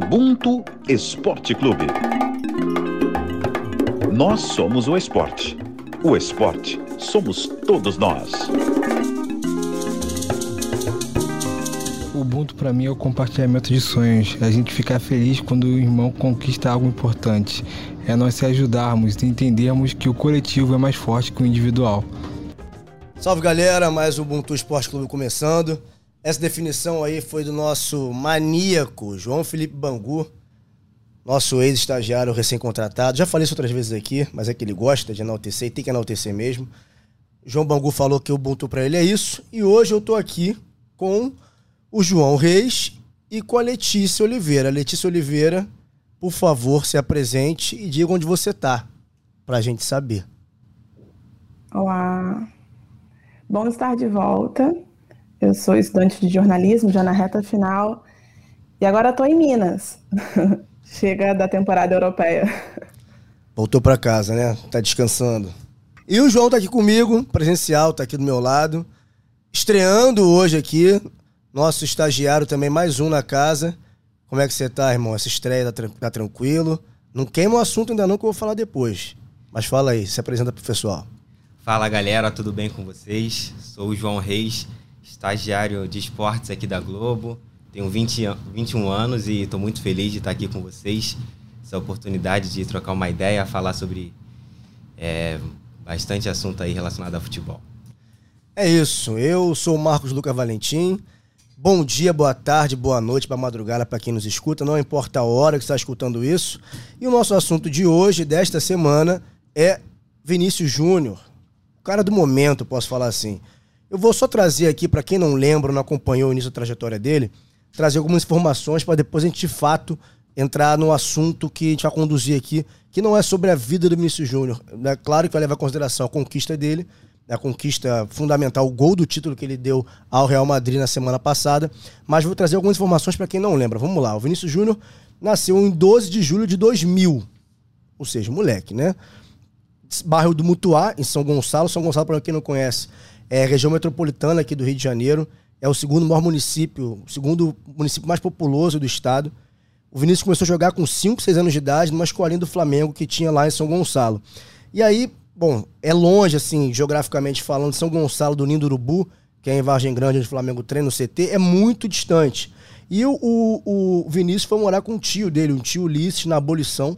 Ubuntu Esporte Clube. Nós somos o esporte. O esporte somos todos nós. O Ubuntu para mim é o compartilhamento de sonhos. A gente ficar feliz quando o irmão conquista algo importante. É nós se ajudarmos e entendermos que o coletivo é mais forte que o individual. Salve galera, mais o Ubuntu Esporte Clube começando. Essa definição aí foi do nosso maníaco João Felipe Bangu, nosso ex-estagiário recém-contratado. Já falei isso outras vezes aqui, mas é que ele gosta de enaltecer e tem que enaltecer mesmo. João Bangu falou que o Ubuntu para ele é isso. E hoje eu tô aqui com o João Reis e com a Letícia Oliveira. Letícia Oliveira, por favor, se apresente e diga onde você tá, pra gente saber. Olá. Bom estar de volta. Eu sou estudante de jornalismo, já na reta final. E agora estou em Minas. Chega da temporada europeia. Voltou para casa, né? Tá descansando. E o João tá aqui comigo, presencial, tá aqui do meu lado. Estreando hoje aqui, nosso estagiário também, mais um na casa. Como é que você tá, irmão? Essa estreia tá, tá tranquilo? Não queima o assunto ainda não, que eu vou falar depois. Mas fala aí, se apresenta pro pessoal. Fala galera, tudo bem com vocês? Sou o João Reis, estagiário de esportes aqui da Globo. Tenho 20, 21 anos e estou muito feliz de estar aqui com vocês. Essa oportunidade de trocar uma ideia, falar sobre é, bastante assunto aí relacionado ao futebol. É isso. Eu sou o Marcos Lucas Valentim. Bom dia, boa tarde, boa noite, boa madrugada para quem nos escuta. Não importa a hora que está escutando isso. E o nosso assunto de hoje, desta semana, é Vinícius Júnior. O cara do momento, posso falar assim. Eu vou só trazer aqui, para quem não lembra, não acompanhou o início da trajetória dele, trazer algumas informações para depois a gente, de fato, entrar no assunto que a gente vai conduzir aqui, que não é sobre a vida do Vinícius Júnior. É claro que vai levar em consideração a conquista dele, a conquista fundamental, o gol do título que ele deu ao Real Madrid na semana passada, mas vou trazer algumas informações para quem não lembra. Vamos lá, o Vinícius Júnior nasceu em 12 de julho de 2000, ou seja, moleque, né? Bairro do Mutuá, em São Gonçalo. São Gonçalo, para quem não conhece, é região metropolitana aqui do Rio de Janeiro. É o segundo maior município, o segundo município mais populoso do estado. O Vinícius começou a jogar com 5, 6 anos de idade numa escolinha do Flamengo que tinha lá em São Gonçalo. E aí, bom, é longe, assim, geograficamente falando, São Gonçalo do Ninho do Urubu, que é em Vargem Grande, onde o Flamengo treina o CT, é muito distante. E o, o, o Vinícius foi morar com um tio dele, um tio Ulisses, na abolição,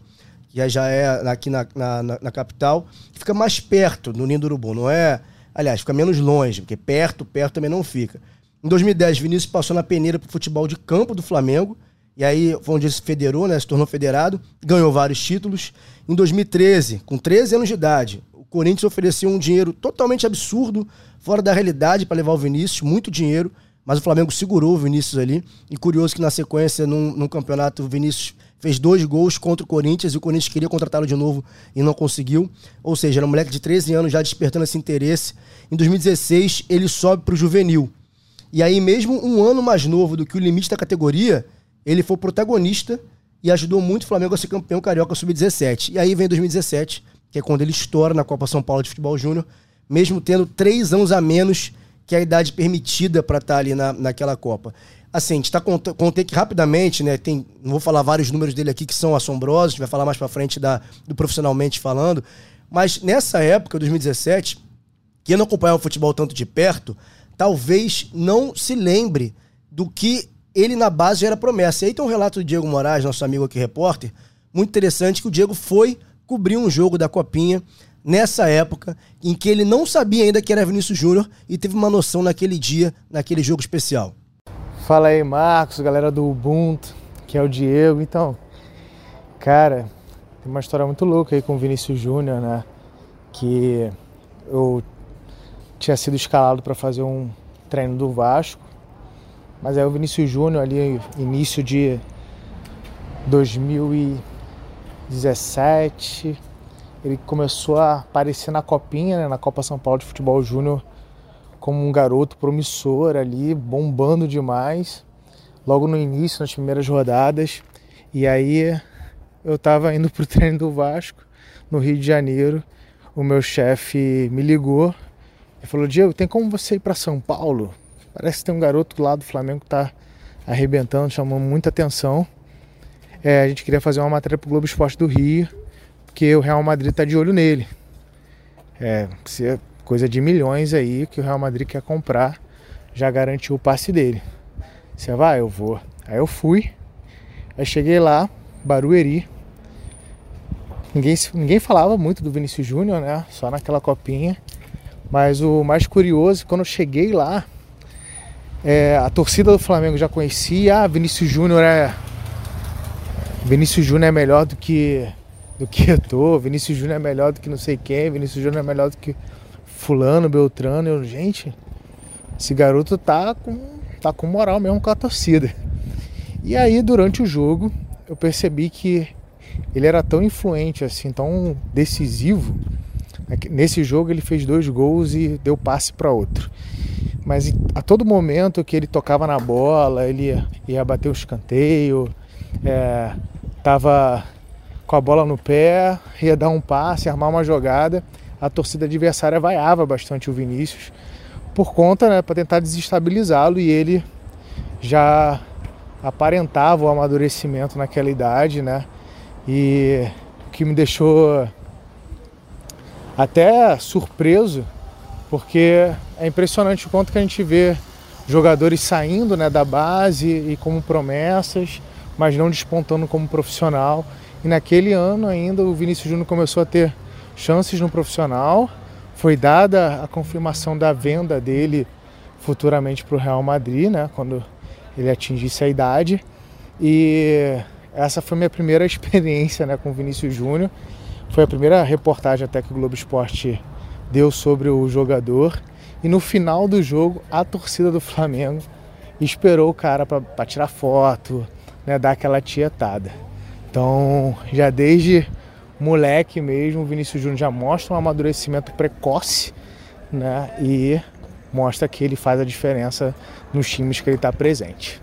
que já é aqui na, na, na, na capital, que fica mais perto do Ninho do Urubu, não é Aliás, fica menos longe, porque perto, perto também não fica. Em 2010, Vinícius passou na peneira pro futebol de campo do Flamengo. E aí foi onde ele se federou, né? Se tornou federado, ganhou vários títulos. Em 2013, com 13 anos de idade, o Corinthians ofereceu um dinheiro totalmente absurdo, fora da realidade, para levar o Vinícius, muito dinheiro, mas o Flamengo segurou o Vinícius ali. E curioso que na sequência, num, num campeonato, o Vinícius fez dois gols contra o Corinthians e o Corinthians queria contratá-lo de novo e não conseguiu. Ou seja, era um moleque de 13 anos já despertando esse interesse. Em 2016, ele sobe para o juvenil. E aí, mesmo um ano mais novo do que o limite da categoria, ele foi protagonista e ajudou muito o Flamengo a ser campeão carioca sub-17. E aí vem 2017, que é quando ele estoura na Copa São Paulo de Futebol Júnior, mesmo tendo três anos a menos que a idade permitida para estar tá ali na, naquela Copa. Assim, a gente tá contei que rapidamente, né? Tem, não vou falar vários números dele aqui que são assombrosos, a gente vai falar mais para frente da, do profissionalmente falando. Mas nessa época, 2017, quem não acompanhava o futebol tanto de perto, talvez não se lembre do que ele na base já era promessa. E aí tem um relato do Diego Moraes, nosso amigo aqui, repórter, muito interessante, que o Diego foi cobrir um jogo da Copinha nessa época, em que ele não sabia ainda que era Vinícius Júnior e teve uma noção naquele dia, naquele jogo especial. Fala aí, Marcos, galera do Ubuntu, que é o Diego. Então, cara, tem uma história muito louca aí com o Vinícius Júnior, né? Que eu tinha sido escalado para fazer um treino do Vasco, mas aí o Vinícius Júnior ali início de 2017, ele começou a aparecer na copinha, né, na Copa São Paulo de Futebol Júnior como um garoto promissor ali, bombando demais, logo no início, nas primeiras rodadas. E aí eu estava indo para o treino do Vasco, no Rio de Janeiro. O meu chefe me ligou e falou: Diego, tem como você ir para São Paulo? Parece que tem um garoto lá do Flamengo que está arrebentando, chamando muita atenção. é, a gente queria fazer uma matéria para o Globo Esporte do Rio, porque o Real Madrid está de olho nele. É, é coisa de milhões aí que o Real Madrid quer comprar, já garantiu o passe dele. Você vai, eu vou. Aí eu fui, aí cheguei lá, Barueri. Ninguém, ninguém falava muito do Vinícius Júnior, né? Só naquela copinha. Mas o mais curioso, quando eu cheguei lá, é, a torcida do Flamengo já conhecia, ah, Vinícius Júnior é. Vinícius Júnior é melhor do que do que eu tô, Vinícius Júnior é melhor do que não sei quem, Vinícius Júnior é melhor do que fulano, Beltrano, eu, gente, esse garoto tá com, tá com moral mesmo com a torcida. E aí, durante o jogo, eu percebi que ele era tão influente, assim, tão decisivo. Né, nesse jogo ele fez dois gols e deu passe para outro mas a todo momento que ele tocava na bola, ele ia, ia bater o escanteio, é, tava com a bola no pé, ia dar um passe, armar uma jogada, a torcida adversária vaiava bastante o Vinícius por conta, né, para tentar desestabilizá-lo e ele já aparentava o amadurecimento naquela idade, né? E o que me deixou até surpreso porque é impressionante o quanto que a gente vê jogadores saindo né, da base e como promessas, mas não despontando como profissional. E naquele ano ainda o Vinícius Júnior começou a ter chances no profissional. Foi dada a confirmação da venda dele futuramente para o Real Madrid, né, quando ele atingisse a idade. E essa foi minha primeira experiência né, com o Vinícius Júnior. Foi a primeira reportagem até que o Globo Esporte deu sobre o jogador. E no final do jogo, a torcida do Flamengo esperou o cara para tirar foto, né, dar aquela tietada. Então, já desde moleque mesmo, o Vinícius Júnior já mostra um amadurecimento precoce, né, e mostra que ele faz a diferença nos times que ele está presente.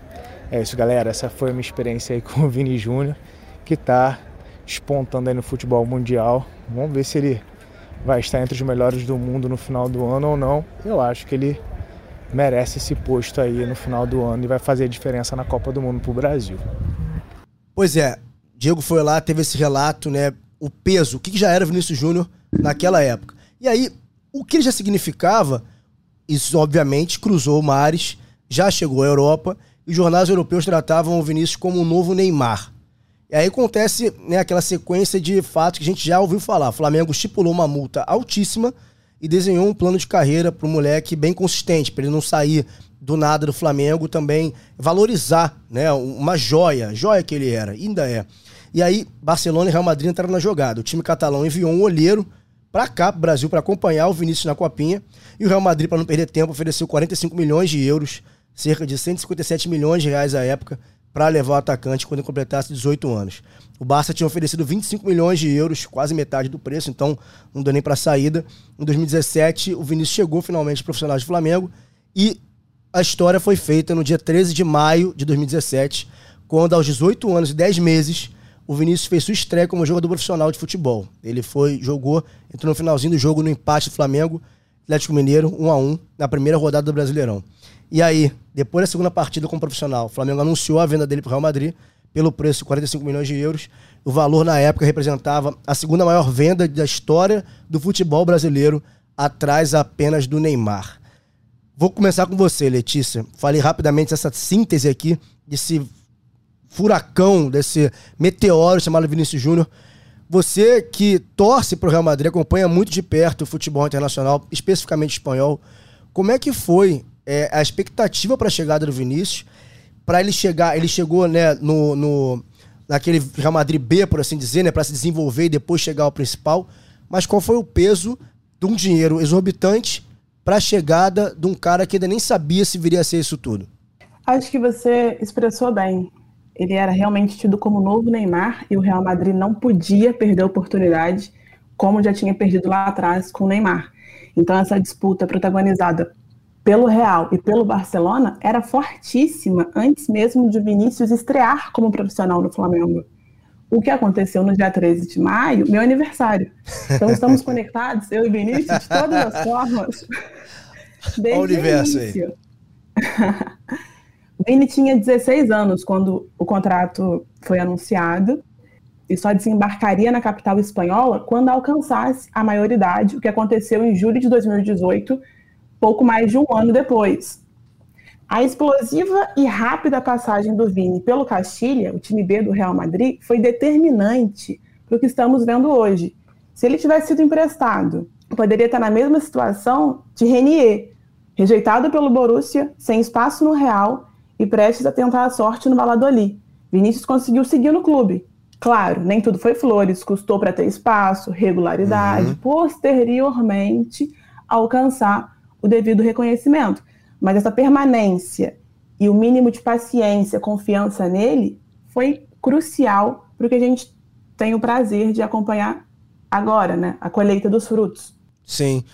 É isso, galera. Essa foi a minha experiência aí com o Vini Júnior, que está despontando aí no futebol mundial. Vamos ver se ele vai estar entre os melhores do mundo no final do ano ou não, eu acho que ele merece esse posto aí no final do ano e vai fazer a diferença na Copa do Mundo pro Brasil. Pois é, Diego foi lá, teve esse relato, né? O peso, o que já era Vinícius Júnior naquela época. E aí, o que ele já significava, isso obviamente cruzou mares, já chegou à Europa, e os jornais europeus tratavam o Vinícius como um novo Neymar. E aí acontece né, aquela sequência de fatos que a gente já ouviu falar. O Flamengo estipulou uma multa altíssima e desenhou um plano de carreira para o moleque bem consistente, para ele não sair do nada do Flamengo, também valorizar né, uma joia, joia que ele era, ainda é. E aí, Barcelona e Real Madrid entraram na jogada. O time catalão enviou um olheiro para cá, pro Brasil, para acompanhar o Vinícius na Copinha. E o Real Madrid, para não perder tempo, ofereceu 45 milhões de euros, cerca de 157 milhões de reais à época, para levar o atacante quando completasse 18 anos. O Barça tinha oferecido 25 milhões de euros, quase metade do preço, então não deu nem para saída. Em 2017, o Vinícius chegou finalmente profissional de Flamengo e a história foi feita no dia 13 de maio de 2017, quando aos 18 anos e 10 meses, o Vinícius fez sua estreia como jogador profissional de futebol. Ele foi, jogou, entrou no finalzinho do jogo no empate do Flamengo, Atlético Mineiro, 1 a 1 na primeira rodada do Brasileirão. E aí, depois da segunda partida como profissional, o Flamengo anunciou a venda dele para o Real Madrid pelo preço de 45 milhões de euros. O valor na época representava a segunda maior venda da história do futebol brasileiro, atrás apenas do Neymar. Vou começar com você, Letícia. Falei rapidamente essa síntese aqui desse furacão, desse meteoro chamado Vinícius Júnior. Você que torce para o Real Madrid, acompanha muito de perto o futebol internacional, especificamente espanhol. Como é que foi é, a expectativa para a chegada do Vinícius, para ele chegar, ele chegou né, no, no, naquele Real Madrid B, por assim dizer, né, para se desenvolver e depois chegar ao principal, mas qual foi o peso de um dinheiro exorbitante para a chegada de um cara que ainda nem sabia se viria a ser isso tudo? Acho que você expressou bem. Ele era realmente tido como novo Neymar e o Real Madrid não podia perder a oportunidade, como já tinha perdido lá atrás com o Neymar. Então, essa disputa protagonizada pelo Real e pelo Barcelona era fortíssima antes mesmo de Vinícius estrear como profissional no Flamengo. O que aconteceu no dia 13 de maio, meu aniversário. Então estamos conectados, eu e Vinícius, de todas as formas. Desde o universo o aí. Vini tinha 16 anos quando o contrato foi anunciado e só desembarcaria na capital espanhola quando alcançasse a maioridade, o que aconteceu em julho de 2018, pouco mais de um ano depois. A explosiva e rápida passagem do Vini pelo Castilha, o time B do Real Madrid, foi determinante para o que estamos vendo hoje. Se ele tivesse sido emprestado, poderia estar na mesma situação de Renier, rejeitado pelo Borussia, sem espaço no Real e prestes a tentar a sorte no Valladolid. Vinícius conseguiu seguir no clube. Claro, nem tudo foi flores, custou para ter espaço, regularidade, uhum. posteriormente alcançar o devido reconhecimento. Mas essa permanência e o mínimo de paciência, confiança nele foi crucial para o que a gente tem o prazer de acompanhar agora, né? A colheita dos frutos. Sim.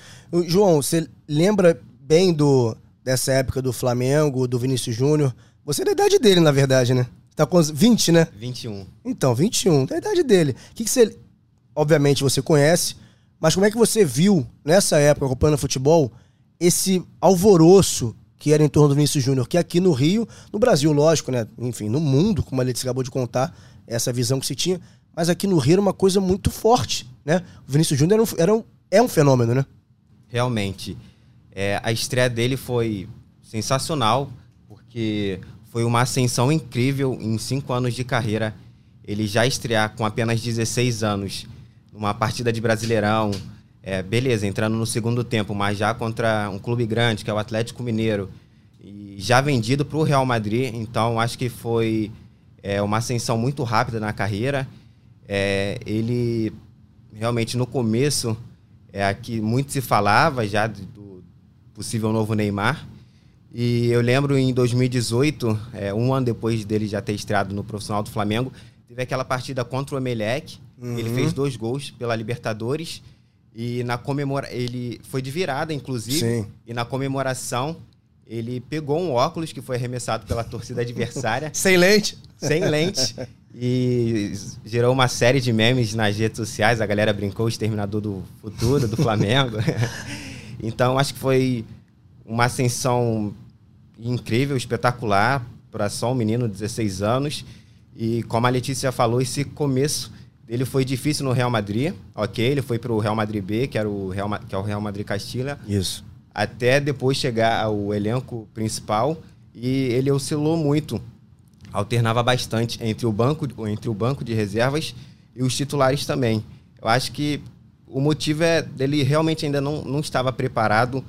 João, você lembra bem do dessa época do Flamengo, do Vinícius Júnior? Você é da idade dele, na verdade, né? Tá com 20, né? 21. Então, 21, da idade dele. O que, que você. Obviamente você conhece, mas como é que você viu, nessa época, acompanhando futebol, esse alvoroço que era em torno do Vinícius Júnior, que aqui no Rio, no Brasil, lógico, né? Enfim, no mundo, como a Letícia acabou de contar, essa visão que se tinha, mas aqui no Rio era uma coisa muito forte, né? O Vinícius Júnior era um, era um, é um fenômeno, né? Realmente. É, a estreia dele foi sensacional, porque foi uma ascensão incrível em cinco anos de carreira. Ele já estrear com apenas 16 anos numa partida de Brasileirão, é, beleza, entrando no segundo tempo, mas já contra um clube grande, que é o Atlético Mineiro, e já vendido para o Real Madrid, então acho que foi é, uma ascensão muito rápida na carreira. É, ele realmente no começo é aqui muito se falava já do possível novo Neymar. E eu lembro em 2018, é, um ano depois dele já ter estreado no profissional do Flamengo, teve aquela partida contra o Emelec. Uhum. Ele fez dois gols pela Libertadores. E na comemora ele foi de virada, inclusive. Sim. E na comemoração ele pegou um óculos que foi arremessado pela torcida adversária. Sem lente. Sem lente. E gerou uma série de memes nas redes sociais. A galera brincou o exterminador do futuro, do Flamengo. então, acho que foi uma ascensão incrível, espetacular, para só um menino de 16 anos. E como a Letícia falou, esse começo dele foi difícil no Real Madrid, ok? Ele foi para o Real Madrid B, que, era o Real, que é o Real Madrid Castilha. Isso. Até depois chegar ao elenco principal. E ele oscilou muito alternava bastante entre o banco, entre o banco de reservas e os titulares também. Eu acho que o motivo é dele realmente ainda não, não estava preparado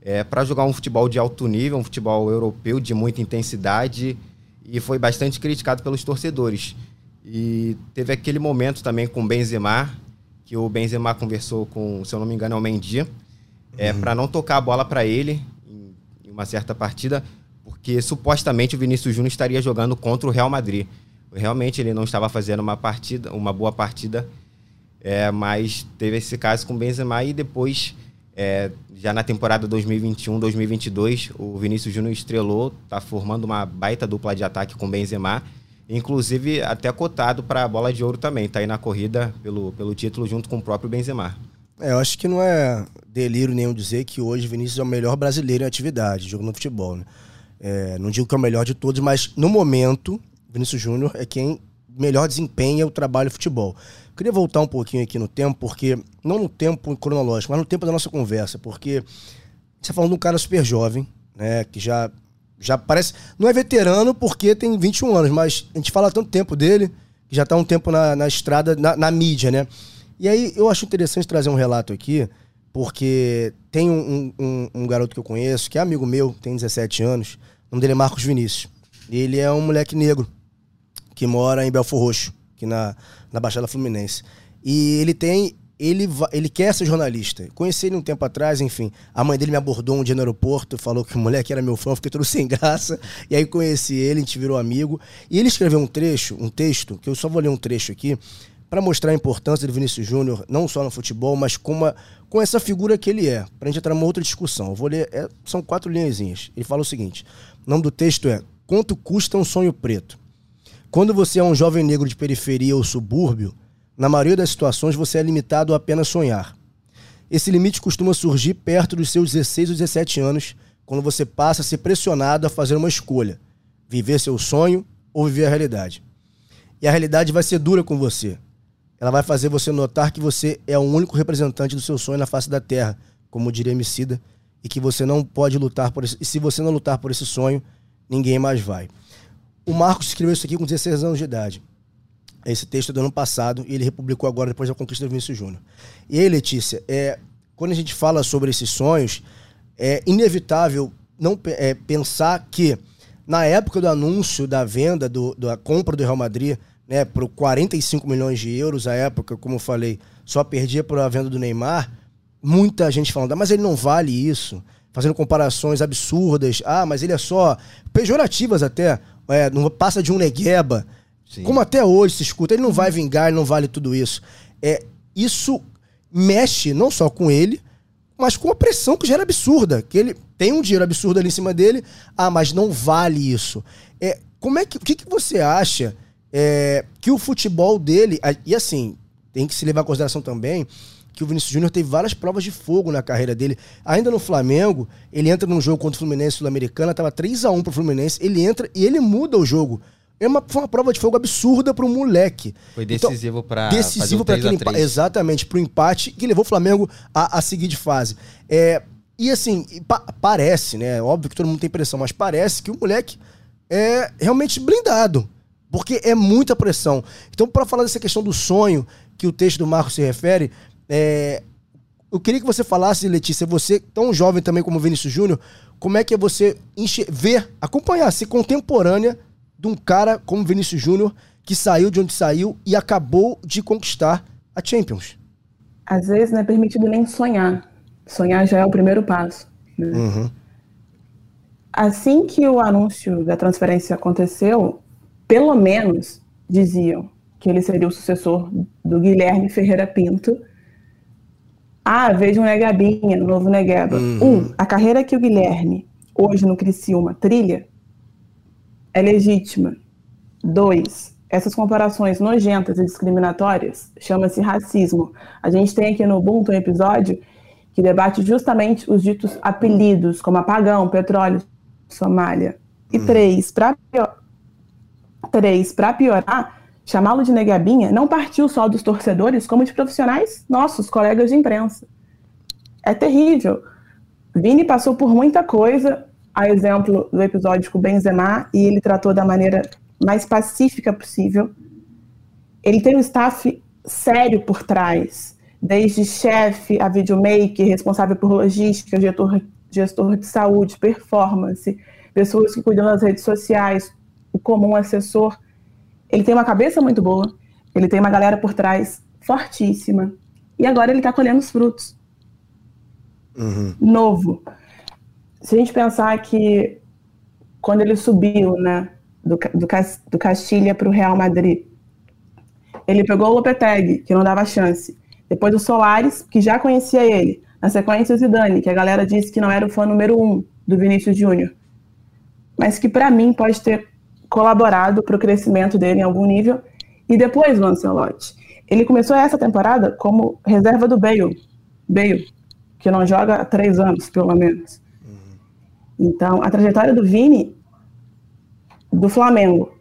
é, para jogar um futebol de alto nível, um futebol europeu de muita intensidade e foi bastante criticado pelos torcedores. E teve aquele momento também com o Benzema, que o Benzema conversou com, se eu não me engano, é o Mendy, é, uhum. para não tocar a bola para ele em, em uma certa partida, porque supostamente o Vinícius Júnior estaria jogando contra o Real Madrid. Realmente ele não estava fazendo uma partida, uma boa partida, é, mas teve esse caso com o Benzema e depois, é, já na temporada 2021-2022, o Vinícius Júnior estrelou, está formando uma baita dupla de ataque com o Benzema, inclusive até cotado para a bola de ouro também, está aí na corrida pelo, pelo título junto com o próprio Benzema. É, eu acho que não é delírio nenhum dizer que hoje Vinícius é o melhor brasileiro em atividade, jogando futebol, né? É, não digo que é o melhor de todos, mas no momento, Vinícius Júnior é quem melhor desempenha o trabalho de futebol. Queria voltar um pouquinho aqui no tempo, porque. Não no tempo cronológico, mas no tempo da nossa conversa, porque você está falando de um cara super jovem, né? Que já, já parece. Não é veterano porque tem 21 anos, mas a gente fala tanto tempo dele, que já está um tempo na, na estrada, na, na, mídia, né? E aí eu acho interessante trazer um relato aqui, porque tem um, um, um garoto que eu conheço, que é amigo meu, tem 17 anos nome dele é Marcos Vinícius. Ele é um moleque negro que mora em Belfor Roxo, aqui na, na Baixada Fluminense. E ele tem. Ele, ele quer ser jornalista. Conheci ele um tempo atrás, enfim. A mãe dele me abordou um dia no aeroporto, falou que o moleque era meu fã, fiquei todo sem graça. E aí conheci ele, a gente virou amigo. E ele escreveu um trecho, um texto, que eu só vou ler um trecho aqui, para mostrar a importância do Vinícius Júnior, não só no futebol, mas com, uma, com essa figura que ele é. Pra gente entrar numa outra discussão. Eu vou ler, é, são quatro linhazinhas. Ele fala o seguinte: o nome do texto é Quanto custa um sonho preto? Quando você é um jovem negro de periferia ou subúrbio, na maioria das situações você é limitado a apenas sonhar. Esse limite costuma surgir perto dos seus 16 ou 17 anos, quando você passa a ser pressionado a fazer uma escolha: Viver seu sonho ou viver a realidade. E a realidade vai ser dura com você. Ela vai fazer você notar que você é o único representante do seu sonho na face da terra, como diria Emicida, e que você não pode lutar por esse, e se você não lutar por esse sonho, ninguém mais vai. O Marcos escreveu isso aqui com 16 anos de idade. Esse texto é do ano passado e ele republicou agora depois da conquista do Vinícius Júnior. E aí, Letícia, é, quando a gente fala sobre esses sonhos, é inevitável não é, pensar que na época do anúncio da venda, do, da compra do Real Madrid, né, por 45 milhões de euros, a época, como eu falei, só perdia por a venda do Neymar, muita gente falando, ah, mas ele não vale isso, fazendo comparações absurdas, ah, mas ele é só, pejorativas até, é, não passa de um negueba, Sim. como até hoje se escuta, ele não vai vingar, ele não vale tudo isso. É, isso mexe não só com ele, mas com a pressão que gera absurda, que ele tem um dinheiro absurdo ali em cima dele, ah, mas não vale isso. É, como é que, o que, que você acha é, que o futebol dele, e assim, tem que se levar em consideração também que o Vinícius Júnior teve várias provas de fogo na carreira dele. Ainda no Flamengo, ele entra num jogo contra o Fluminense Sul-Americana, tava 3 a 1 pro Fluminense, ele entra e ele muda o jogo. É uma, foi uma prova de fogo absurda para um moleque. Foi decisivo então, para decisivo para aquele empate, exatamente para o empate que levou o Flamengo a, a seguir de fase. É, e assim pa parece, né? Óbvio que todo mundo tem pressão, mas parece que o moleque é realmente blindado, porque é muita pressão. Então, para falar dessa questão do sonho que o texto do Marco se refere, é, eu queria que você falasse, Letícia, você tão jovem também como Vinícius Júnior, como é que é você ver, acompanhar, ser contemporânea de um cara como Vinícius Júnior, que saiu de onde saiu e acabou de conquistar a Champions. Às vezes não é permitido nem sonhar. Sonhar já é o primeiro passo. Né? Uhum. Assim que o anúncio da transferência aconteceu, pelo menos diziam que ele seria o sucessor do Guilherme Ferreira Pinto. Ah, veja um Negabinha, novo Negaba. Uhum. Um, a carreira que o Guilherme, hoje no Criciúma, trilha, é legítima. Dois, essas comparações nojentas e discriminatórias chama-se racismo. A gente tem aqui no Ubuntu um episódio que debate justamente os ditos apelidos, como apagão, petróleo, Somália. E hum. três, para pior... três, para piorar, chamá-lo de negabinha não partiu só dos torcedores, como de profissionais nossos, colegas de imprensa. É terrível. Vini passou por muita coisa, a exemplo do episódio com Benzema, e ele tratou da maneira mais pacífica possível. Ele tem um staff sério por trás, desde chefe a videomaker, responsável por logística, gestor, gestor de saúde, performance, pessoas que cuidam das redes sociais, o comum assessor. Ele tem uma cabeça muito boa, ele tem uma galera por trás fortíssima. E agora ele está colhendo os frutos. Uhum. Novo se a gente pensar que quando ele subiu, né, do, do, do Castilha para o Real Madrid, ele pegou o Lopetegui, que não dava chance. Depois o Solares, que já conhecia ele. Na sequência o Zidane, que a galera disse que não era o fã número um do Vinícius Júnior. Mas que para mim pode ter colaborado para o crescimento dele em algum nível. E depois o Ancelotti. Ele começou essa temporada como reserva do Bale. Bale, que não joga há três anos, pelo menos. Então, a trajetória do Vini, do Flamengo,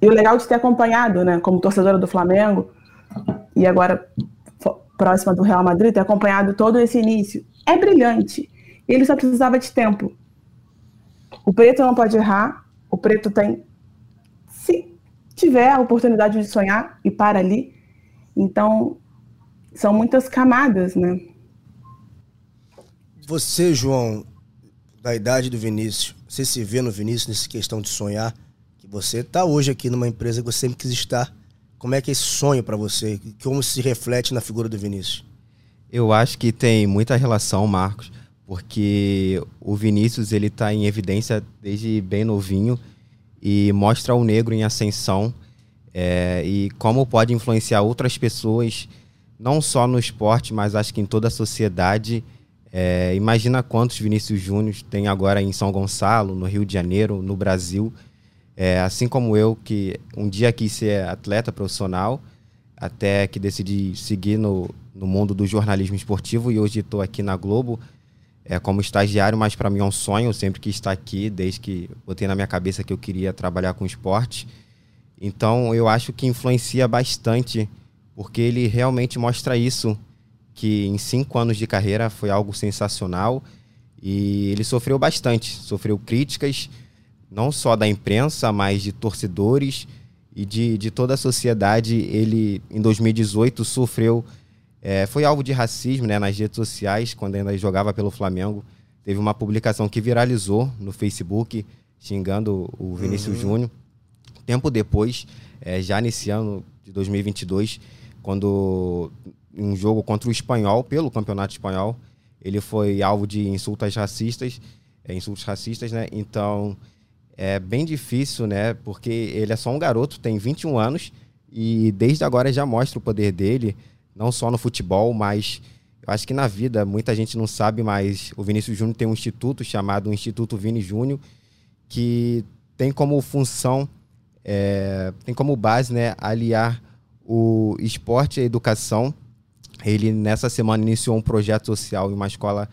e o legal de ter acompanhado, né, como torcedora do Flamengo, e agora próxima do Real Madrid, ter acompanhado todo esse início, é brilhante. Ele só precisava de tempo. O preto não pode errar, o preto tem, tiver a oportunidade de sonhar e para ali. Então, são muitas camadas, né? Você, João, da idade do Vinícius, você se vê no Vinícius nessa questão de sonhar, que você está hoje aqui numa empresa que você sempre quis estar. Como é que é esse sonho para você? Como se reflete na figura do Vinícius? Eu acho que tem muita relação, Marcos, porque o Vinícius ele está em evidência desde bem novinho e mostra o negro em ascensão é, e como pode influenciar outras pessoas, não só no esporte, mas acho que em toda a sociedade é, imagina quantos Vinícius Júnior tem agora em São Gonçalo, no Rio de Janeiro, no Brasil. É, assim como eu, que um dia quis ser atleta profissional, até que decidi seguir no, no mundo do jornalismo esportivo e hoje estou aqui na Globo. É, como estagiário, mas para mim é um sonho, sempre quis estar aqui, desde que botei na minha cabeça que eu queria trabalhar com esporte. Então eu acho que influencia bastante, porque ele realmente mostra isso, que em cinco anos de carreira foi algo sensacional e ele sofreu bastante, sofreu críticas, não só da imprensa, mas de torcedores e de, de toda a sociedade. Ele, em 2018, sofreu é, foi alvo de racismo né, nas redes sociais, quando ainda jogava pelo Flamengo. Teve uma publicação que viralizou no Facebook, xingando o Vinícius uhum. Júnior. Tempo depois, é, já nesse ano de 2022, quando em um jogo contra o Espanhol, pelo Campeonato Espanhol, ele foi alvo de insultos racistas, é, insultos racistas, né? Então, é bem difícil, né? Porque ele é só um garoto, tem 21 anos, e desde agora já mostra o poder dele não só no futebol, mas eu acho que na vida muita gente não sabe, mas o Vinícius Júnior tem um instituto chamado Instituto Vini Júnior, que tem como função, é, tem como base, né, aliar o esporte e a educação. Ele nessa semana iniciou um projeto social em uma escola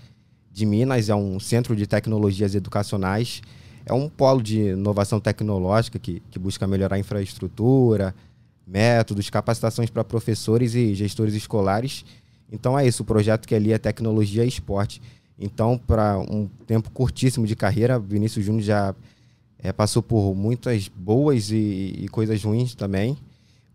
de Minas, é um centro de tecnologias educacionais, é um polo de inovação tecnológica que, que busca melhorar a infraestrutura, métodos, capacitações para professores e gestores escolares. Então é isso, o projeto que ali é tecnologia e esporte. Então, para um tempo curtíssimo de carreira, Vinícius Júnior já é, passou por muitas boas e, e, coisas ruins também,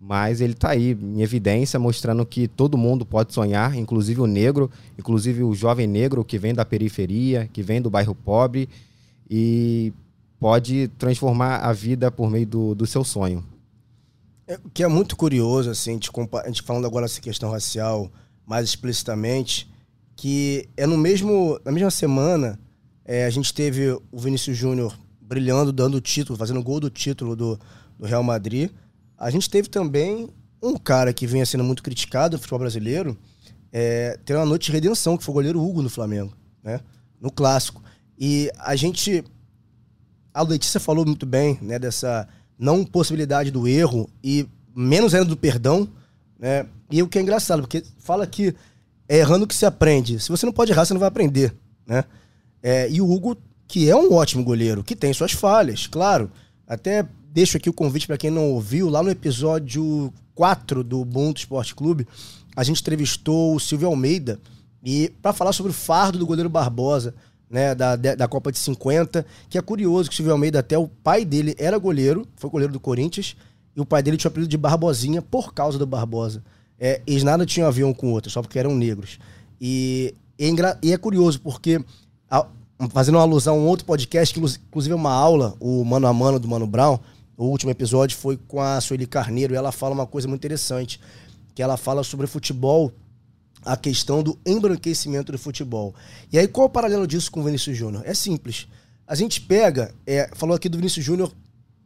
mas ele está aí em evidência, mostrando que todo mundo pode sonhar, inclusive o negro, inclusive o jovem negro que vem da periferia, que vem do bairro pobre e pode transformar a vida por meio do, do seu sonho. É, o que é muito curioso, assim, a gente, a gente falando agora dessa questão racial mais explicitamente, que é no mesmo, na mesma semana, é, a gente teve o Vinícius Júnior brilhando, dando o título, fazendo gol do título do, do Real Madrid. A gente teve também um cara que vinha sendo muito criticado no futebol brasileiro, é, teve uma noite de redenção, que foi o goleiro Hugo no Flamengo, né? No clássico. E a gente. A Letícia falou muito bem, né, dessa não possibilidade do erro e menos ainda do perdão, né? E o que é engraçado, porque fala que é errando que se aprende. Se você não pode errar, você não vai aprender, né? É, e o Hugo, que é um ótimo goleiro, que tem suas falhas, claro. Até deixo aqui o convite para quem não ouviu, lá no episódio 4 do Ubuntu Esporte Clube, a gente entrevistou o Silvio Almeida e para falar sobre o fardo do goleiro Barbosa, né, da, da Copa de 50, que é curioso que o Silvio Almeida, até o pai dele era goleiro, foi goleiro do Corinthians, e o pai dele tinha o apelido de Barbosinha por causa do Barbosa. É, eles nada tinham a ver um com o outro, só porque eram negros. E, e, é, e é curioso, porque, a, fazendo uma alusão a um outro podcast, que inclusive é uma aula, o Mano a Mano do Mano Brown, o último episódio foi com a Sueli Carneiro, e ela fala uma coisa muito interessante, que ela fala sobre futebol a questão do embranquecimento do futebol. E aí, qual o paralelo disso com o Vinícius Júnior? É simples. A gente pega, é, falou aqui do Vinícius Júnior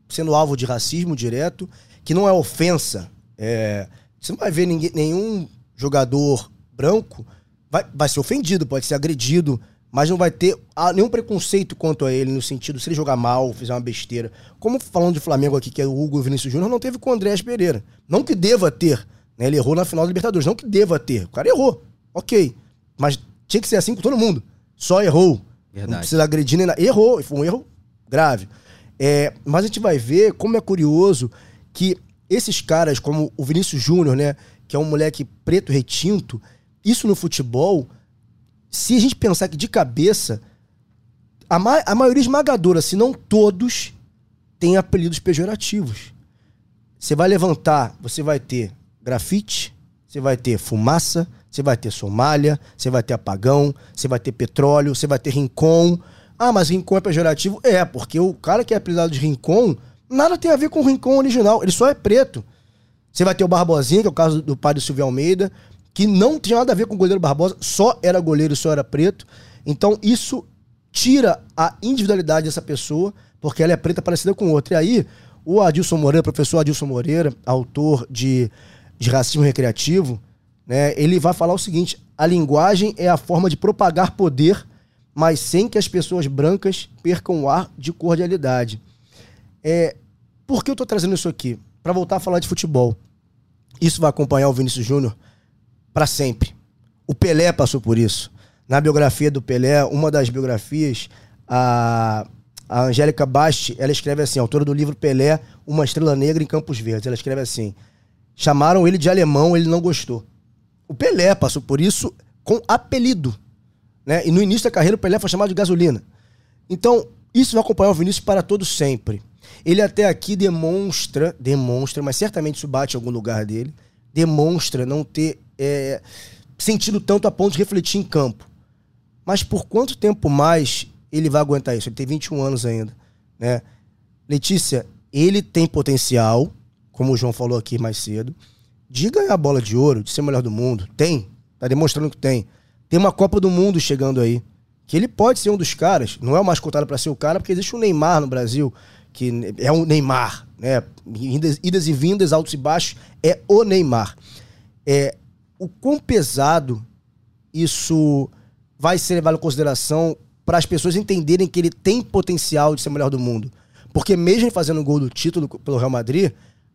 sendo alvo de racismo direto, que não é ofensa. É, você não vai ver ninguém, nenhum jogador branco vai, vai ser ofendido, pode ser agredido, mas não vai ter nenhum preconceito quanto a ele, no sentido, se ele jogar mal, fizer uma besteira. Como falando de Flamengo aqui, que é o Hugo Vinícius Júnior, não teve com o Andrés Pereira. Não que deva ter, né? Ele errou na final da Libertadores. Não que deva ter. O cara errou. Ok. Mas tinha que ser assim com todo mundo. Só errou. Verdade. Não precisa agredir nem nada. Errou. Foi um erro grave. É, mas a gente vai ver como é curioso que esses caras, como o Vinícius Júnior, né? Que é um moleque preto retinto, isso no futebol, se a gente pensar que de cabeça, a, ma a maioria esmagadora, se não todos, tem apelidos pejorativos. Você vai levantar, você vai ter grafite, você vai ter fumaça, você vai ter Somália, você vai ter apagão, você vai ter petróleo, você vai ter rincon. Ah, mas rincon é pejorativo? É, porque o cara que é apelidado de rincon, nada tem a ver com o rincon original, ele só é preto. Você vai ter o Barbosinha, que é o caso do pai do Silvio Almeida, que não tinha nada a ver com o goleiro Barbosa, só era goleiro só era preto. Então isso tira a individualidade dessa pessoa, porque ela é preta parecida com outra. E aí, o Adilson Moreira, professor Adilson Moreira, autor de de racismo recreativo, né, ele vai falar o seguinte: a linguagem é a forma de propagar poder, mas sem que as pessoas brancas percam o ar de cordialidade. É, por que eu estou trazendo isso aqui? Para voltar a falar de futebol. Isso vai acompanhar o Vinícius Júnior para sempre. O Pelé passou por isso. na biografia do Pelé, uma das biografias, a, a Angélica Basti, ela escreve assim, autora do livro Pelé, Uma Estrela Negra em Campos Verdes. Ela escreve assim: chamaram ele de alemão, ele não gostou. O Pelé passou por isso com apelido. Né? E no início da carreira, o Pelé foi chamado de gasolina. Então, isso vai acompanhar o Vinícius para todo sempre. Ele até aqui demonstra, demonstra, mas certamente isso bate em algum lugar dele, demonstra não ter é, sentido tanto a ponto de refletir em campo. Mas por quanto tempo mais ele vai aguentar isso? Ele tem 21 anos ainda. Né? Letícia, ele tem potencial, como o João falou aqui mais cedo, de ganhar a bola de ouro, de ser o melhor do mundo. Tem. Tá demonstrando que tem. Tem uma Copa do Mundo chegando aí. Que ele pode ser um dos caras. Não é o mais cotado para ser o cara, porque existe um Neymar no Brasil, que é um Neymar, né? Idas, idas e vindas, altos e baixos, é o Neymar. É, o quão pesado isso vai ser levado em consideração para as pessoas entenderem que ele tem potencial de ser o melhor do mundo. Porque mesmo fazendo o gol do título pelo Real Madrid,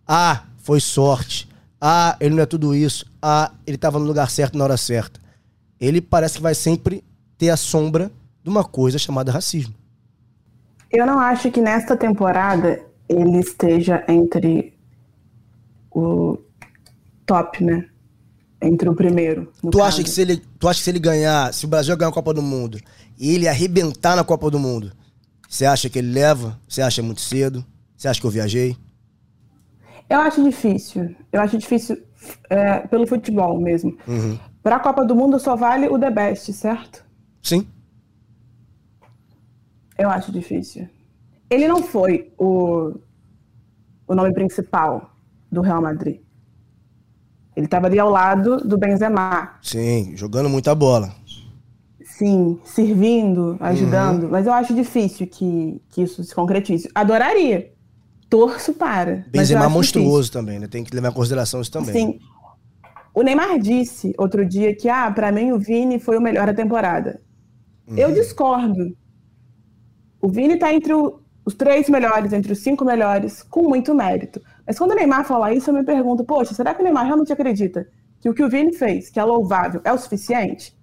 ah, foi sorte. Ah, ele não é tudo isso. Ah, ele estava no lugar certo na hora certa. Ele parece que vai sempre ter a sombra de uma coisa chamada racismo. Eu não acho que nesta temporada ele esteja entre o top, né? entre o primeiro. Tu acha, que se ele, tu acha que se ele ganhar, se o Brasil ganhar a Copa do Mundo e ele arrebentar na Copa do Mundo, você acha que ele leva? Você acha muito cedo? Você acha que eu viajei? Eu acho difícil. Eu acho difícil é, pelo futebol mesmo. Uhum. Para a Copa do Mundo só vale o The Best, certo? Sim. Eu acho difícil. Ele não foi o, o nome principal do Real Madrid. Ele estava ali ao lado do Benzema. Sim, jogando muita bola. Sim, servindo, ajudando. Uhum. Mas eu acho difícil que, que isso se concretize. Adoraria. Torço para. Benzema monstruoso difícil. também, né? Tem que levar em consideração isso também. Sim. O Neymar disse outro dia que, ah, para mim o Vini foi o melhor da temporada. Uhum. Eu discordo. O Vini tá entre o, os três melhores, entre os cinco melhores, com muito mérito. Mas quando o Neymar fala isso, eu me pergunto, poxa, será que o Neymar realmente acredita que o que o Vini fez, que é louvável, é o suficiente?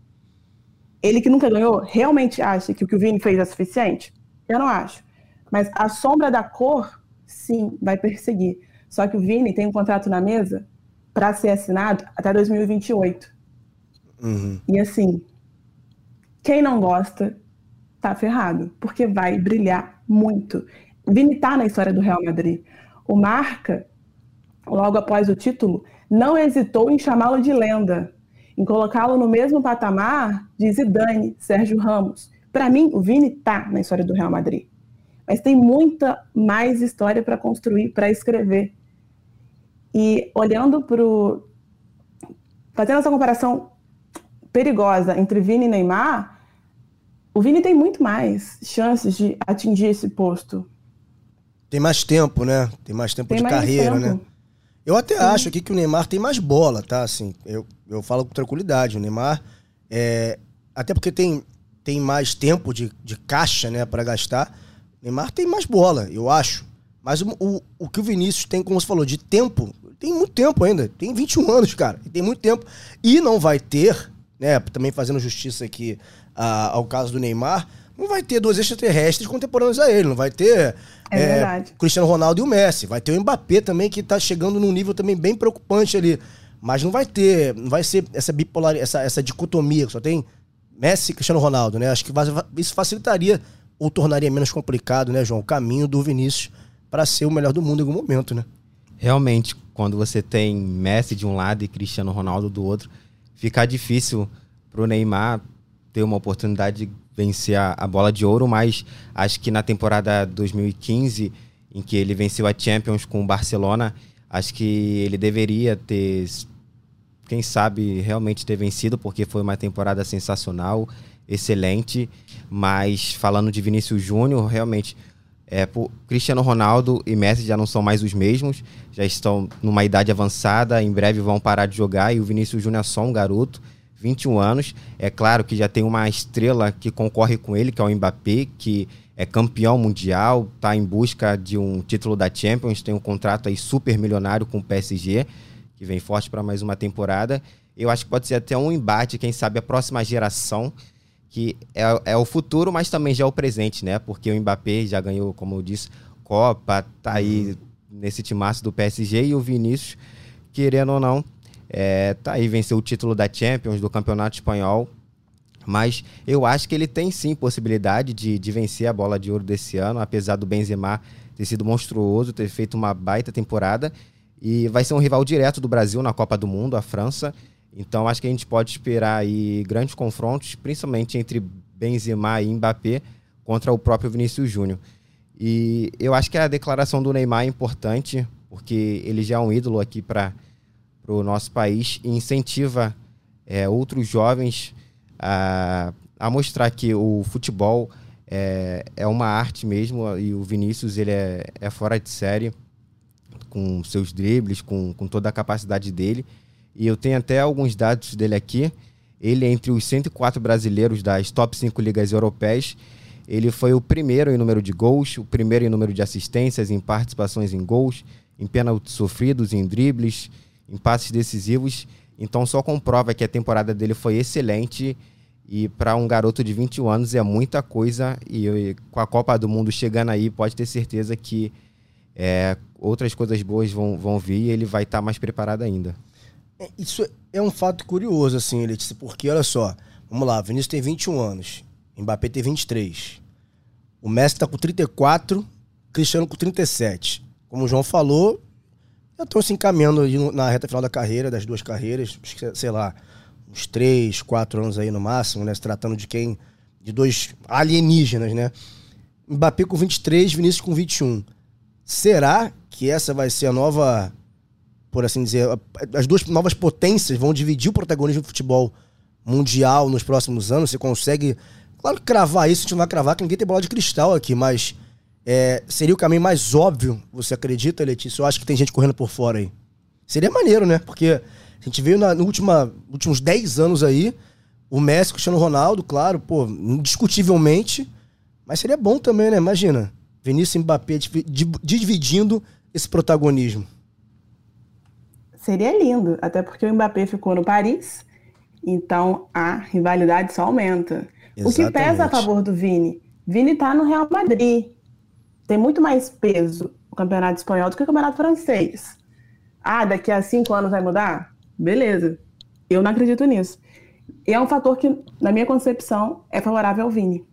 Ele que nunca ganhou, realmente acha que o que o Vini fez é suficiente? Eu não acho. Mas a sombra da cor, sim, vai perseguir. Só que o Vini tem um contrato na mesa para ser assinado até 2028. Uhum. E assim, quem não gosta tá ferrado, porque vai brilhar muito. O Vini tá na história do Real Madrid. O Marca, logo após o título, não hesitou em chamá-lo de lenda, em colocá-lo no mesmo patamar de Zidane, Sérgio Ramos. Para mim, o Vini tá na história do Real Madrid. Mas tem muita mais história para construir, para escrever. E olhando para o. fazendo essa comparação perigosa entre Vini e Neymar, o Vini tem muito mais chances de atingir esse posto. Tem mais tempo, né? Tem mais tempo tem de mais carreira, né? tempo. né? Eu até Sim. acho aqui que o Neymar tem mais bola, tá? Assim, eu, eu falo com tranquilidade. O Neymar, é, até porque tem, tem mais tempo de, de caixa, né, para gastar. Neymar tem mais bola, eu acho. Mas o, o, o, que o Vinícius tem, como você falou, de tempo, tem muito tempo ainda. Tem 21 anos, cara. Tem muito tempo. E não vai ter, né, também fazendo justiça aqui a, ao caso do Neymar, não vai ter dois extraterrestres contemporâneos a ele, não vai ter é, é Cristiano Ronaldo e o Messi, vai ter o Mbappé também que tá chegando num nível também bem preocupante ali, mas não vai ter, não vai ser essa bipolar, essa, essa dicotomia que só tem Messi e Cristiano Ronaldo, né? Acho que isso facilitaria ou tornaria menos complicado, né, João, o caminho do Vinícius para ser o melhor do mundo em algum momento, né? Realmente, quando você tem Messi de um lado e Cristiano Ronaldo do outro, fica difícil pro Neymar ter uma oportunidade de vencer a, a, bola de ouro, mas acho que na temporada 2015, em que ele venceu a Champions com o Barcelona, acho que ele deveria ter, quem sabe, realmente ter vencido, porque foi uma temporada sensacional, excelente. Mas falando de Vinícius Júnior, realmente. É, Cristiano Ronaldo e Messi já não são mais os mesmos, já estão numa idade avançada, em breve vão parar de jogar e o Vinícius Júnior é só um garoto 21 anos. É claro que já tem uma estrela que concorre com ele, que é o Mbappé, que é campeão mundial, está em busca de um título da Champions, tem um contrato aí super milionário com o PSG, que vem forte para mais uma temporada. Eu acho que pode ser até um embate, quem sabe a próxima geração que é, é o futuro, mas também já é o presente, né? Porque o Mbappé já ganhou, como eu disse, Copa, tá aí nesse timaço do PSG e o Vinícius, querendo ou não, é, tá aí, venceu o título da Champions, do Campeonato Espanhol. Mas eu acho que ele tem sim possibilidade de, de vencer a bola de ouro desse ano, apesar do Benzema ter sido monstruoso, ter feito uma baita temporada. E vai ser um rival direto do Brasil na Copa do Mundo, a França. Então acho que a gente pode esperar aí grandes confrontos, principalmente entre Benzema e Mbappé contra o próprio Vinícius Júnior. E eu acho que a declaração do Neymar é importante, porque ele já é um ídolo aqui para o nosso país e incentiva é, outros jovens a, a mostrar que o futebol é, é uma arte mesmo e o Vinícius ele é, é fora de série com seus dribles, com, com toda a capacidade dele. E eu tenho até alguns dados dele aqui. Ele, entre os 104 brasileiros das top 5 ligas europeias, ele foi o primeiro em número de gols, o primeiro em número de assistências, em participações em gols, em pênaltis sofridos, em dribles, em passes decisivos. Então só comprova que a temporada dele foi excelente e para um garoto de 21 anos é muita coisa e, e, com a Copa do Mundo chegando aí, pode ter certeza que é, outras coisas boas vão, vão vir e ele vai estar tá mais preparado ainda. É, isso é um fato curioso, assim, Letícia, porque olha só, vamos lá, Vinícius tem 21 anos, Mbappé tem 23. O Messi tá com 34, Cristiano com 37. Como o João falou, já estão se encaminhando na reta final da carreira, das duas carreiras, sei lá, uns 3, 4 anos aí no máximo, né? Se tratando de quem? De dois alienígenas, né? Mbappé com 23, Vinícius com 21. Será que essa vai ser a nova por assim dizer, as duas novas potências vão dividir o protagonismo do futebol mundial nos próximos anos. Você consegue, claro, cravar isso, a gente não vai cravar, que ninguém tem bola de cristal aqui, mas é, seria o caminho mais óbvio, você acredita, Letícia? Eu acho que tem gente correndo por fora aí. Seria maneiro, né? Porque a gente veio nos última, últimos 10 anos aí, o Messi, o Cristiano Ronaldo, claro, pô, indiscutivelmente, mas seria bom também, né? Imagina, Vinícius Mbappé dividindo esse protagonismo. Seria lindo, até porque o Mbappé ficou no Paris, então a rivalidade só aumenta. Exatamente. O que pesa a favor do Vini? Vini tá no Real Madrid. Tem muito mais peso o campeonato espanhol do que o campeonato francês. Ah, daqui a cinco anos vai mudar? Beleza. Eu não acredito nisso. E é um fator que, na minha concepção, é favorável ao Vini.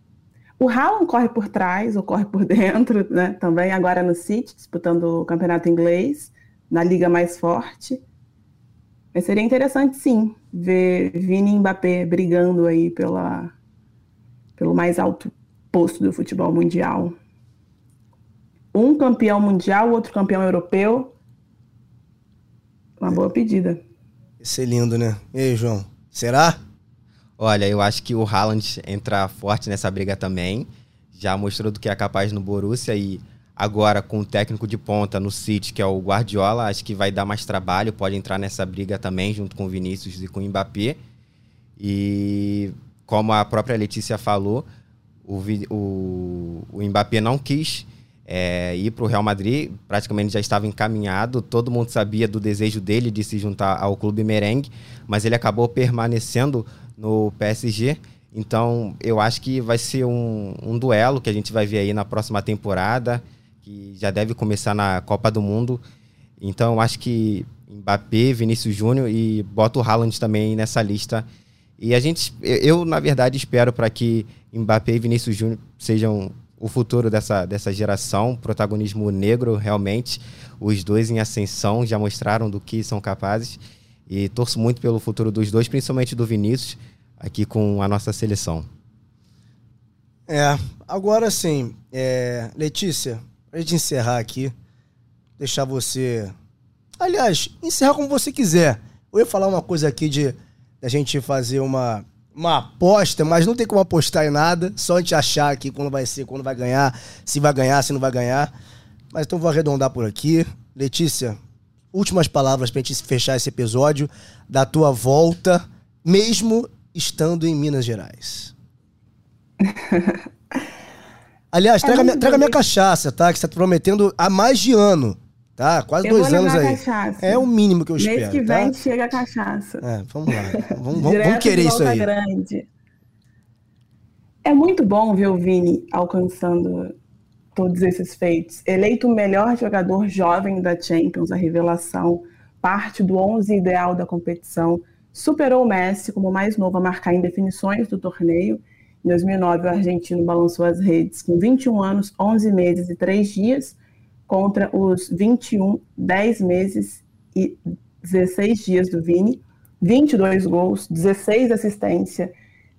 O Haaland corre por trás ou corre por dentro, né? Também agora no City, disputando o campeonato inglês na liga mais forte. Mas seria interessante, sim, ver Vini e Mbappé brigando aí pela, pelo mais alto posto do futebol mundial. Um campeão mundial, outro campeão europeu. Uma boa pedida. Isso é lindo, né? E aí, João? Será? Olha, eu acho que o Haaland entra forte nessa briga também. Já mostrou do que é capaz no Borussia e Agora, com o técnico de ponta no City, que é o Guardiola, acho que vai dar mais trabalho, pode entrar nessa briga também, junto com o Vinícius e com o Mbappé. E como a própria Letícia falou, o, o, o Mbappé não quis é, ir para o Real Madrid, praticamente já estava encaminhado, todo mundo sabia do desejo dele de se juntar ao clube merengue, mas ele acabou permanecendo no PSG. Então, eu acho que vai ser um, um duelo que a gente vai ver aí na próxima temporada que já deve começar na Copa do Mundo. Então, eu acho que Mbappé, Vinícius Júnior e bota o Haaland também nessa lista. E a gente, eu, na verdade, espero para que Mbappé e Vinícius Júnior sejam o futuro dessa, dessa geração, protagonismo negro, realmente. Os dois em ascensão já mostraram do que são capazes. E torço muito pelo futuro dos dois, principalmente do Vinícius, aqui com a nossa seleção. É, agora sim, é, Letícia, Pra gente encerrar aqui, deixar você. Aliás, encerrar como você quiser. Eu ia falar uma coisa aqui de a gente fazer uma, uma aposta, mas não tem como apostar em nada, só a gente achar aqui quando vai ser, quando vai ganhar, se vai ganhar, se não vai ganhar. Mas então vou arredondar por aqui. Letícia, últimas palavras pra gente fechar esse episódio da tua volta, mesmo estando em Minas Gerais. Aliás, é traga, minha, traga minha cachaça, tá? Que você tá prometendo há mais de ano. Tá? Quase eu dois anos aí. Cachaça. É o mínimo que eu Mês espero. Mês que vem tá? chega a cachaça. É, vamos lá. Vamos, vamos, vamos querer isso aí. Grande. É muito bom ver o Vini alcançando todos esses feitos. Eleito o melhor jogador jovem da Champions, a revelação, parte do 11 ideal da competição, superou o Messi como o mais novo a marcar em definições do torneio. Em 2009, o argentino balançou as redes com 21 anos, 11 meses e 3 dias, contra os 21, 10 meses e 16 dias do Vini, 22 gols, 16 assistências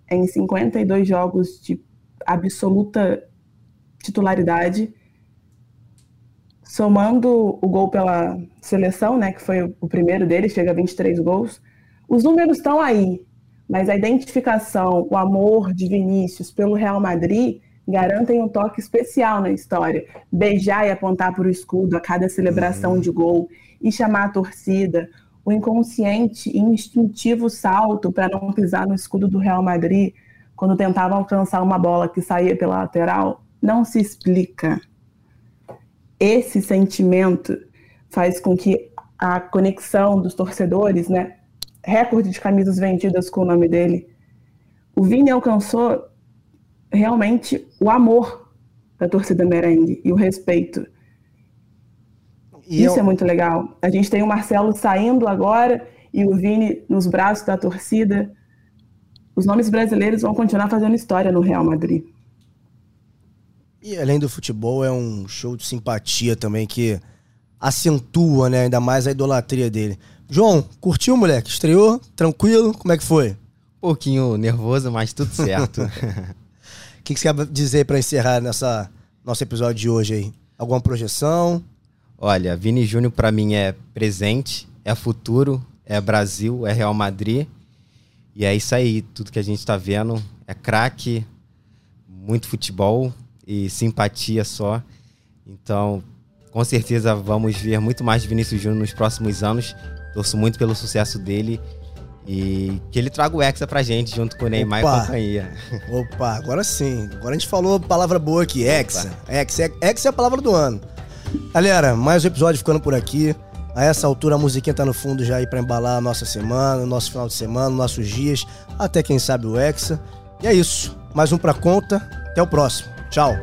em 52 jogos de absoluta titularidade, somando o gol pela seleção, né, que foi o primeiro dele, chega a 23 gols. Os números estão aí, mas a identificação, o amor de Vinícius pelo Real Madrid garantem um toque especial na história. Beijar e apontar para o escudo a cada celebração uhum. de gol e chamar a torcida, o inconsciente e instintivo salto para não pisar no escudo do Real Madrid quando tentava alcançar uma bola que saía pela lateral, não se explica. Esse sentimento faz com que a conexão dos torcedores, né, recorde de camisas vendidas com o nome dele, o Vini alcançou realmente o amor da torcida merengue e o respeito. E Isso eu... é muito legal. A gente tem o Marcelo saindo agora e o Vini nos braços da torcida. Os nomes brasileiros vão continuar fazendo história no Real Madrid. E além do futebol, é um show de simpatia também que acentua, né, ainda mais a idolatria dele. João, curtiu, moleque? Estreou? Tranquilo? Como é que foi? Um pouquinho nervoso, mas tudo certo. O que, que você quer dizer para encerrar nessa nosso episódio de hoje aí? Alguma projeção? Olha, Vini Júnior para mim é presente, é futuro, é Brasil, é Real Madrid. E é isso aí, tudo que a gente está vendo é craque, muito futebol e simpatia só. Então, com certeza vamos ver muito mais de Vinícius Júnior nos próximos anos. Torço muito pelo sucesso dele e que ele traga o Hexa pra gente, junto com o Neymar Opa. e companhia. Opa, agora sim. Agora a gente falou palavra boa aqui, Hexa. Hexa, Hexa é a palavra do ano. Galera, mais um episódio ficando por aqui. A essa altura a musiquinha tá no fundo já aí pra embalar a nossa semana, o nosso final de semana, nossos dias, até quem sabe o Hexa. E é isso. Mais um pra conta. Até o próximo. Tchau.